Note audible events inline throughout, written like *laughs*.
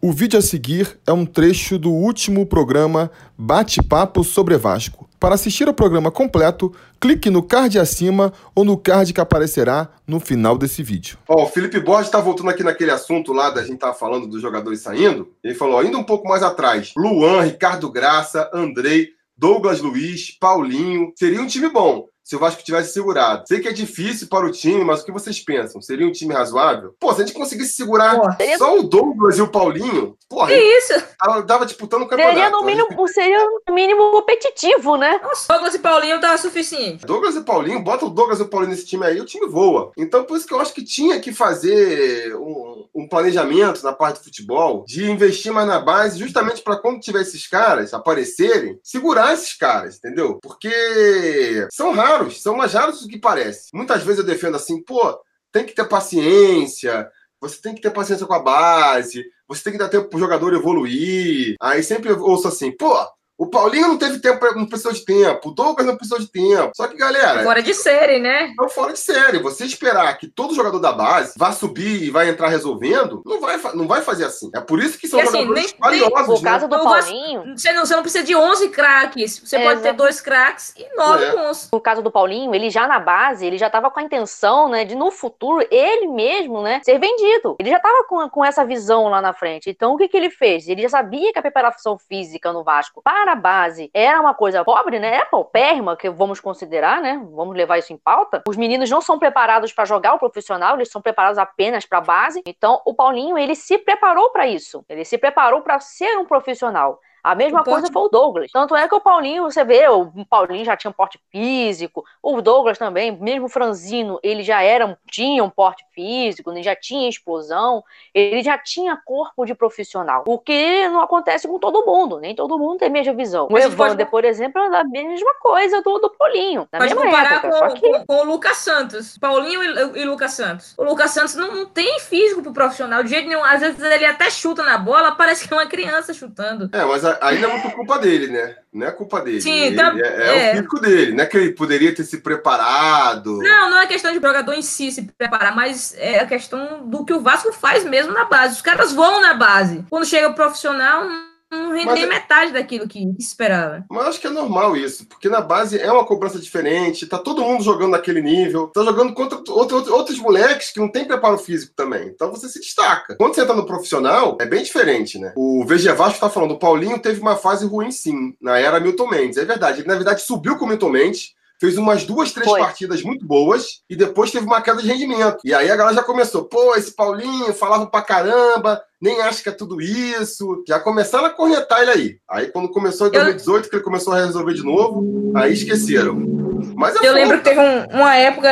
O vídeo a seguir é um trecho do último programa Bate-Papo sobre Vasco. Para assistir ao programa completo, clique no card acima ou no card que aparecerá no final desse vídeo. Ó, o Felipe Borges está voltando aqui naquele assunto lá da gente tava falando dos jogadores saindo. Ele falou, ainda um pouco mais atrás, Luan, Ricardo Graça, Andrei, Douglas Luiz, Paulinho. Seria um time bom se o Vasco tivesse segurado. Sei que é difícil para o time, mas o que vocês pensam? Seria um time razoável? Pô, se a gente conseguisse segurar Pô, seria... só o Douglas e o Paulinho, porra, que isso? Tava, tava disputando o campeonato. Seria no mínimo, seria no mínimo competitivo, né? Nossa, Douglas e Paulinho tava suficiente. Douglas e Paulinho, bota o Douglas e o Paulinho nesse time aí, o time voa. Então, por isso que eu acho que tinha que fazer um, um planejamento na parte do futebol de investir mais na base, justamente para quando tiver esses caras aparecerem, segurar esses caras, entendeu? Porque são raros são mais raros do que parece. Muitas vezes eu defendo assim, pô, tem que ter paciência, você tem que ter paciência com a base, você tem que dar tempo pro jogador evoluir. Aí sempre eu ouço assim, pô, o Paulinho não teve tempo, não precisou de tempo. O Douglas não precisou de tempo. Só que, galera. Fora de série, né? Não fora de série. Você esperar que todo jogador da base vá subir e vai entrar resolvendo, não vai, não vai fazer assim. É por isso que são e, assim, jogadores nem, valiosos. Nem, caso né? do Paulinho. Você não, você não precisa de 11 craques. Você é, pode ter dois craques e nove é. bons. No caso do Paulinho, ele já na base, ele já estava com a intenção, né, de no futuro, ele mesmo, né, ser vendido. Ele já estava com, com essa visão lá na frente. Então, o que, que ele fez? Ele já sabia que a preparação física no Vasco para a base era uma coisa pobre, né? É paupérrima, que vamos considerar, né? Vamos levar isso em pauta. Os meninos não são preparados para jogar o profissional, eles são preparados apenas para a base. Então, o Paulinho, ele se preparou para isso. Ele se preparou para ser um profissional. A mesma coisa foi o Douglas. Tanto é que o Paulinho, você vê, o Paulinho já tinha um porte físico, o Douglas também, mesmo o Franzino, ele já era, tinha um porte físico, ele já tinha explosão, ele já tinha corpo de profissional. O que não acontece com todo mundo, nem todo mundo tem a mesma visão. O Evander, pode... por exemplo, é a mesma coisa do, do Paulinho. Na pode comparar época, com, que... com, com, o Lucas Santos. Paulinho e, e, Lucas Santos. O Lucas Santos não, não tem físico pro profissional, de jeito nenhum. Às vezes ele até chuta na bola, parece que é uma criança chutando. É, mas a, ainda é muito culpa dele, né? Não é culpa dele. Sim, tá, é, é, é, o físico dele. Não é que ele poderia ter se preparado. Não, não é questão de jogador em si se preparar, mas é a questão do que o Vasco faz mesmo na base. Os caras vão na base. Quando chega o profissional, não rende nem é- metade daquilo que esperava. Mas acho que é normal isso, porque na base é uma cobrança diferente, tá todo mundo jogando naquele nível, tá jogando contra outro, outros moleques que não tem preparo físico também. Então você se destaca. Quando você tá no profissional, é bem diferente, né? O VG Vasco tá falando, o Paulinho teve uma fase ruim sim, na era Milton Mendes. É verdade, ele na verdade subiu com o Milton Mendes, fez umas duas, três Foi. partidas muito boas e depois teve uma queda de rendimento. E aí a galera já começou, pô, esse Paulinho falava pra caramba, nem acha que é tudo isso. Já começaram a cornetar ele aí. Aí quando começou em 2018, Eu... que ele começou a resolver de novo, aí esqueceram. Mas é eu lembro que teve um, uma época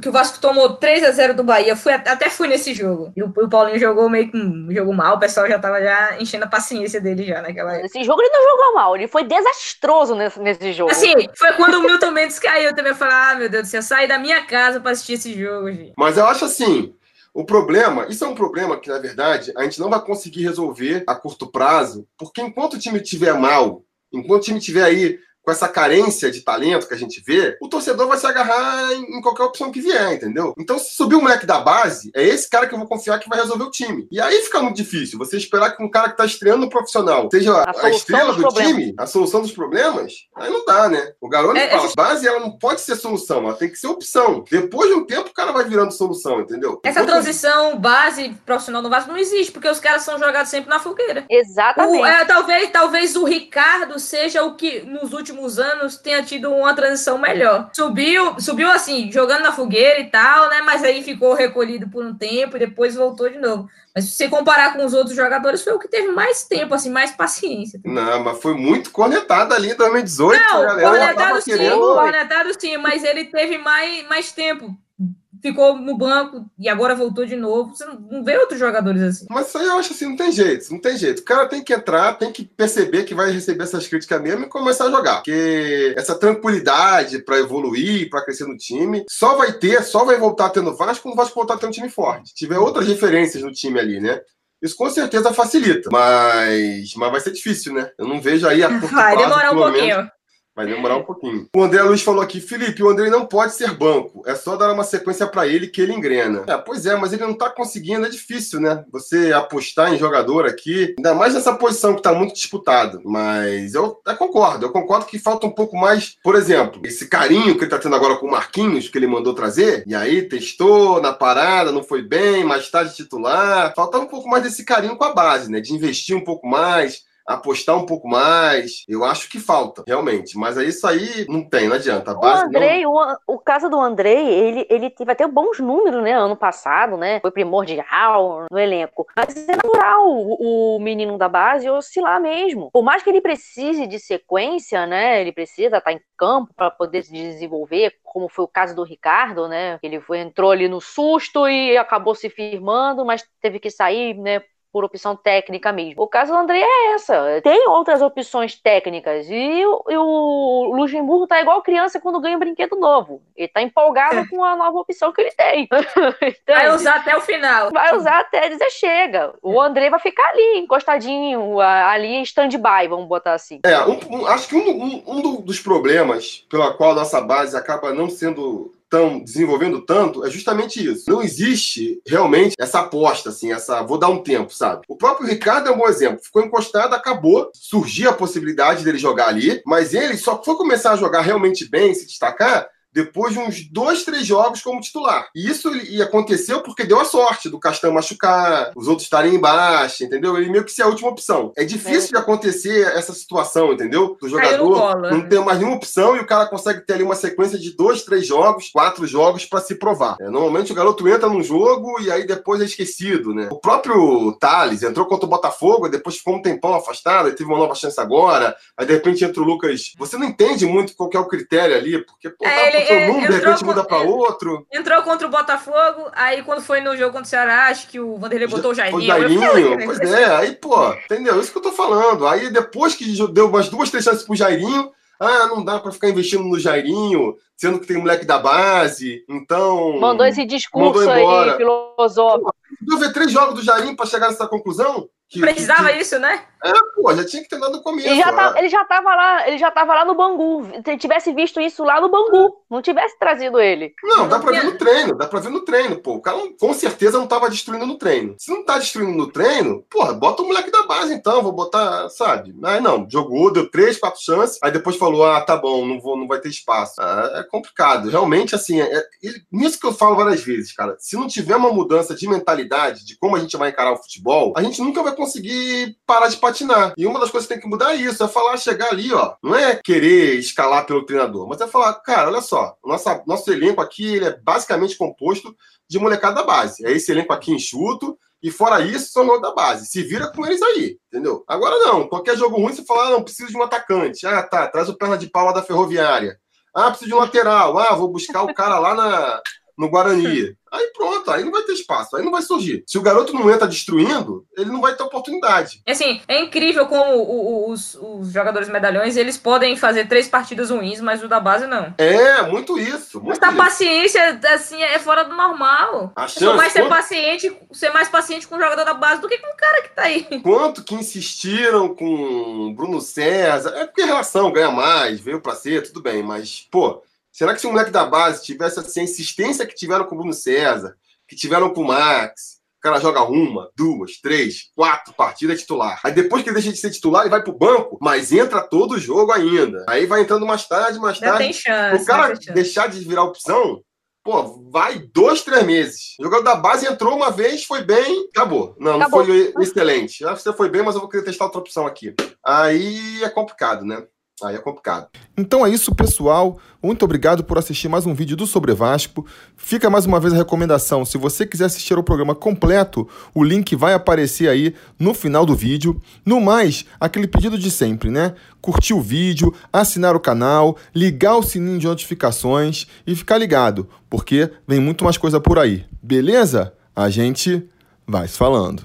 que o Vasco tomou 3 a 0 do Bahia. Fui, até fui nesse jogo. E o, o Paulinho jogou meio que um jogo mal. O pessoal já tava já enchendo a paciência dele já naquela época. Esse jogo ele não jogou mal. Ele foi desastroso nesse, nesse jogo. Assim, foi quando o Milton Mendes caiu também. Eu falei, ah, meu Deus do céu, saí da minha casa pra assistir esse jogo, gente. Mas eu acho assim, o problema, isso é um problema que, na verdade, a gente não vai conseguir resolver a curto prazo, porque enquanto o time estiver mal, enquanto o time estiver aí com essa carência de talento que a gente vê, o torcedor vai se agarrar em, qualquer opção que vier, entendeu? Então, se subir o moleque da base, é esse cara que eu vou confiar que vai resolver o time. E aí fica muito difícil. Você esperar que um cara que tá estreando no profissional seja a, a estrela do problemas. time, a solução dos problemas, aí não dá, né? O garoto é, fala, é... base ela não pode ser solução, ela tem que ser opção. Depois de um tempo, o cara vai virando solução, entendeu? Essa Enquanto... transição base profissional no Vasco não existe, porque os caras são jogados sempre na fogueira. Exatamente. O, é, talvez, talvez o Ricardo seja o que nos últimos últimos anos tenha tido uma transição melhor. Subiu, subiu assim, jogando na fogueira e tal, né? Mas aí ficou recolhido por um tempo e depois voltou de novo. Mas se você comparar com os outros jogadores, foi o que teve mais tempo, assim, mais paciência. Não, mas foi muito cornetado ali em 2018. Não, cornetado sim, querendo... cornetado sim, mas ele teve mais, mais tempo ficou no banco e agora voltou de novo. Você não vê outros jogadores assim. Mas isso aí eu acho assim, não tem jeito, não tem jeito. O cara tem que entrar, tem que perceber que vai receber essas críticas mesmo e começar a jogar. Porque essa tranquilidade para evoluir, para crescer no time, só vai ter, só vai voltar tendo Vasco quando o Vasco voltar a ter um time forte. Se tiver outras referências no time ali, né? Isso com certeza facilita, mas, mas vai ser difícil, né? Eu não vejo aí a *laughs* Vai demorar um pouquinho. Vai demorar um pouquinho. O André Luiz falou aqui, Felipe, o André não pode ser banco. É só dar uma sequência para ele que ele engrena. É, pois é, mas ele não tá conseguindo, é difícil, né? Você apostar em jogador aqui, ainda mais nessa posição que tá muito disputado. Mas eu, eu concordo, eu concordo que falta um pouco mais, por exemplo, esse carinho que ele tá tendo agora com o Marquinhos, que ele mandou trazer, e aí testou na parada, não foi bem, mais tarde titular. Falta um pouco mais desse carinho com a base, né? De investir um pouco mais, apostar um pouco mais. Eu acho que falta, realmente. Mas é isso aí não tem, não adianta. A base o Andrei, não... o, o caso do Andrei, ele, ele teve até bons números, né? Ano passado, né? Foi primordial no elenco. Mas é natural o, o menino da base oscilar mesmo. Por mais que ele precise de sequência, né? Ele precisa estar em campo para poder se desenvolver, como foi o caso do Ricardo, né? Ele foi, entrou ali no susto e acabou se firmando, mas teve que sair, né? Por opção técnica mesmo. O caso do André é essa. Tem outras opções técnicas. E, o, e o Luxemburgo tá igual criança quando ganha um brinquedo novo. Ele tá empolgado é. com a nova opção que ele tem. *laughs* então, vai usar até o final. Vai usar até dizer chega. O André vai ficar ali, encostadinho, ali em stand-by, vamos botar assim. É, um, um, acho que um, um, dos problemas pela qual a nossa base acaba não sendo estão desenvolvendo tanto é justamente isso. Não existe realmente essa aposta, assim, essa vou dar um tempo, sabe? O próprio Ricardo é um bom exemplo. Ficou encostado, acabou, surgiu a possibilidade dele jogar ali, mas ele só foi começar a jogar realmente bem, se destacar, depois de uns dois, três jogos como titular. E isso e aconteceu porque deu a sorte do Castan machucar, os outros estarem embaixo, entendeu? Ele meio que ser a última opção. É difícil é. de acontecer essa situação, entendeu? Do jogador não né? tem mais nenhuma opção e o cara consegue ter ali uma sequência de dois, três jogos, quatro jogos para se provar. É, normalmente o garoto entra num jogo e aí depois é esquecido, né? O próprio Thales entrou contra o Botafogo, depois ficou um tempão afastado, teve uma nova chance agora, aí de repente entra o Lucas. Você não entende muito qual é o critério ali, porque pô, é, tá ele, um, de repente muda para outro. Entrou contra o Botafogo, aí quando foi no jogo contra o Ceará, acho que o Vanderlei botou o Jairinho. O Jairinho, pois é, aí, pô, entendeu? Isso que eu tô falando. Aí depois que deu umas duas, três chances pro Jairinho, ah, não dá para ficar investindo no Jairinho, sendo que tem moleque da base, então. Mandou esse discurso aí, filosófico. Pô, ver três jogos do Jairinho para chegar nessa conclusão? Que, Precisava que, isso, né? É, pô, já tinha que ter dado no começo. Ele já, tá, ele já tava lá, ele já tava lá no Bangu. Se tivesse visto isso lá no Bangu, não tivesse trazido ele. Não, dá pra ver no treino, dá pra ver no treino, pô. O cara com certeza não tava destruindo no treino. Se não tá destruindo no treino, porra, bota o moleque da base então, vou botar, sabe? Aí não, jogou, deu três, quatro chances, aí depois falou, ah, tá bom, não, vou, não vai ter espaço. Ah, é complicado. Realmente, assim, é, é, nisso que eu falo várias vezes, cara, se não tiver uma mudança de mentalidade, de como a gente vai encarar o futebol, a gente nunca vai conseguir parar de patinar. E uma das coisas que tem que mudar é isso, é falar, chegar ali, ó. Não é querer escalar pelo treinador, mas é falar, cara, olha só, nossa, nosso elenco aqui ele é basicamente composto de molecada da base. É esse elenco aqui enxuto, e fora isso, são da base. Se vira com eles aí, entendeu? Agora não, qualquer jogo ruim, você fala, ah, não, preciso de um atacante. Ah, tá, traz o perna de pau lá da ferroviária. Ah, preciso de um lateral. Ah, vou buscar o cara lá na, no Guarani. Aí pronto, aí não vai ter espaço, aí não vai surgir. Se o garoto não entra destruindo, ele não vai ter oportunidade. Assim, é incrível como os, os jogadores medalhões, eles podem fazer três partidas ruins, mas o da base não. É, muito isso. Muito Essa paciência, assim, é fora do normal. A chance, mais ser paciente, ser mais paciente com o jogador da base do que com o cara que tá aí. Quanto que insistiram com Bruno César, é porque relação ganha mais, veio pra ser, tudo bem, mas, pô, Será que se o moleque da base tivesse assim, a insistência que tiveram com o Bruno César, que tiveram com o Max, o cara joga uma, duas, três, quatro partidas titular. Aí depois que ele deixa de ser titular, ele vai pro banco, mas entra todo o jogo ainda. Aí vai entrando mais tarde, mais tarde. Tem chance, o cara deixar de virar opção, pô, vai dois, três meses. O jogador da base entrou uma vez, foi bem, acabou. Não, acabou. não foi excelente. Você foi bem, mas eu vou querer testar outra opção aqui. Aí é complicado, né? Aí é complicado. Então é isso, pessoal. Muito obrigado por assistir mais um vídeo do Sobre Vasco. Fica mais uma vez a recomendação. Se você quiser assistir o programa completo, o link vai aparecer aí no final do vídeo. No mais, aquele pedido de sempre, né? Curtir o vídeo, assinar o canal, ligar o sininho de notificações e ficar ligado, porque vem muito mais coisa por aí. Beleza? A gente vai se falando.